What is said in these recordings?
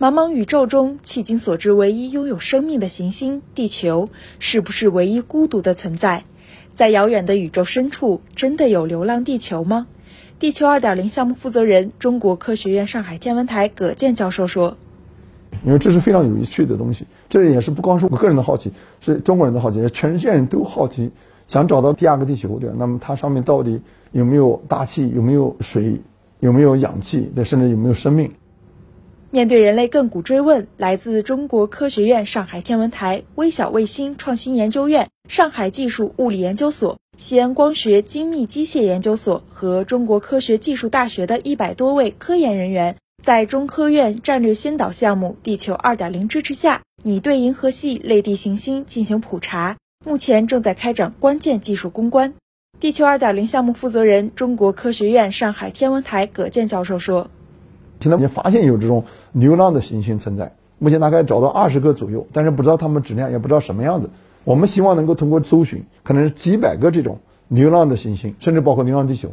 茫茫宇宙中，迄今所知唯一拥有生命的行星——地球，是不是唯一孤独的存在？在遥远的宇宙深处，真的有流浪地球吗？地球二点零项目负责人、中国科学院上海天文台葛健教授说：“因为这是非常有趣的东西，这也是不光是我个人的好奇，是中国人的好奇，全世界人都好奇，想找到第二个地球，对？那么它上面到底有没有大气，有没有水，有没有氧气，对，甚至有没有生命？”面对人类亘古追问，来自中国科学院上海天文台微小卫星创新研究院、上海技术物理研究所、西安光学精密机械研究所和中国科学技术大学的一百多位科研人员，在中科院战略先导项目“地球二点零”支持下，拟对银河系类地行星进行普查，目前正在开展关键技术攻关。地球二点零项目负责人、中国科学院上海天文台葛健教授说。现在已经发现有这种流浪的行星存在，目前大概找到二十个左右，但是不知道它们质量，也不知道什么样子。我们希望能够通过搜寻，可能是几百个这种流浪的行星，甚至包括流浪地球。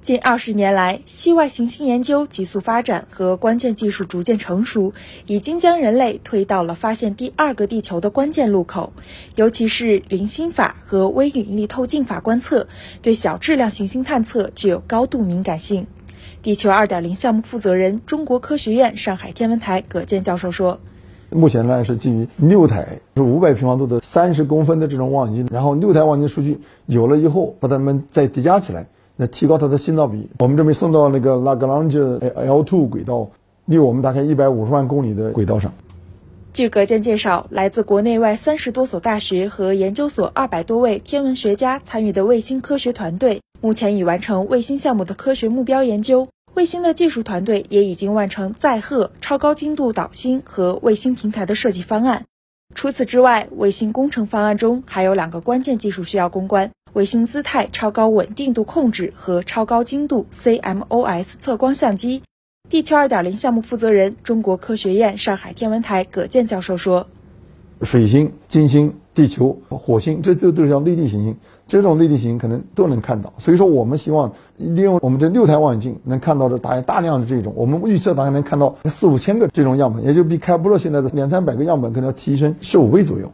近二十年来，系外行星研究急速发展和关键技术逐渐成熟，已经将人类推到了发现第二个地球的关键路口。尤其是零星法和微引力透镜法观测，对小质量行星探测具有高度敏感性。地球二点零项目负责人、中国科学院上海天文台葛健教授说：“目前呢是基于六台是五百平方度的三十公分的这种望远镜，然后六台望远镜数据有了以后，把它们再叠加起来，那提高它的信噪比。我们准备送到那个拉格朗日 L2 轨道，离我们大概一百五十万公里的轨道上。”据葛健介绍，来自国内外三十多所大学和研究所二百多位天文学家参与的卫星科学团队，目前已完成卫星项目的科学目标研究。卫星的技术团队也已经完成载荷、超高精度导星和卫星平台的设计方案。除此之外，卫星工程方案中还有两个关键技术需要攻关：卫星姿态超高稳定度控制和超高精度 CMOS 测光相机。地球二点零项目负责人、中国科学院上海天文台葛健教授说：“水星、金星、地球、火星，这都都是叫内地行星。”这种内地行星可能都能看到，所以说我们希望利用我们这六台望远镜能看到的大大量的这种，我们预测大概能看到四五千个这种样本，也就比开普勒现在的两三百个样本可能要提升十五倍左右。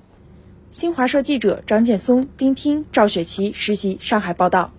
新华社记者张建松、丁听、赵雪琪实习上海报道。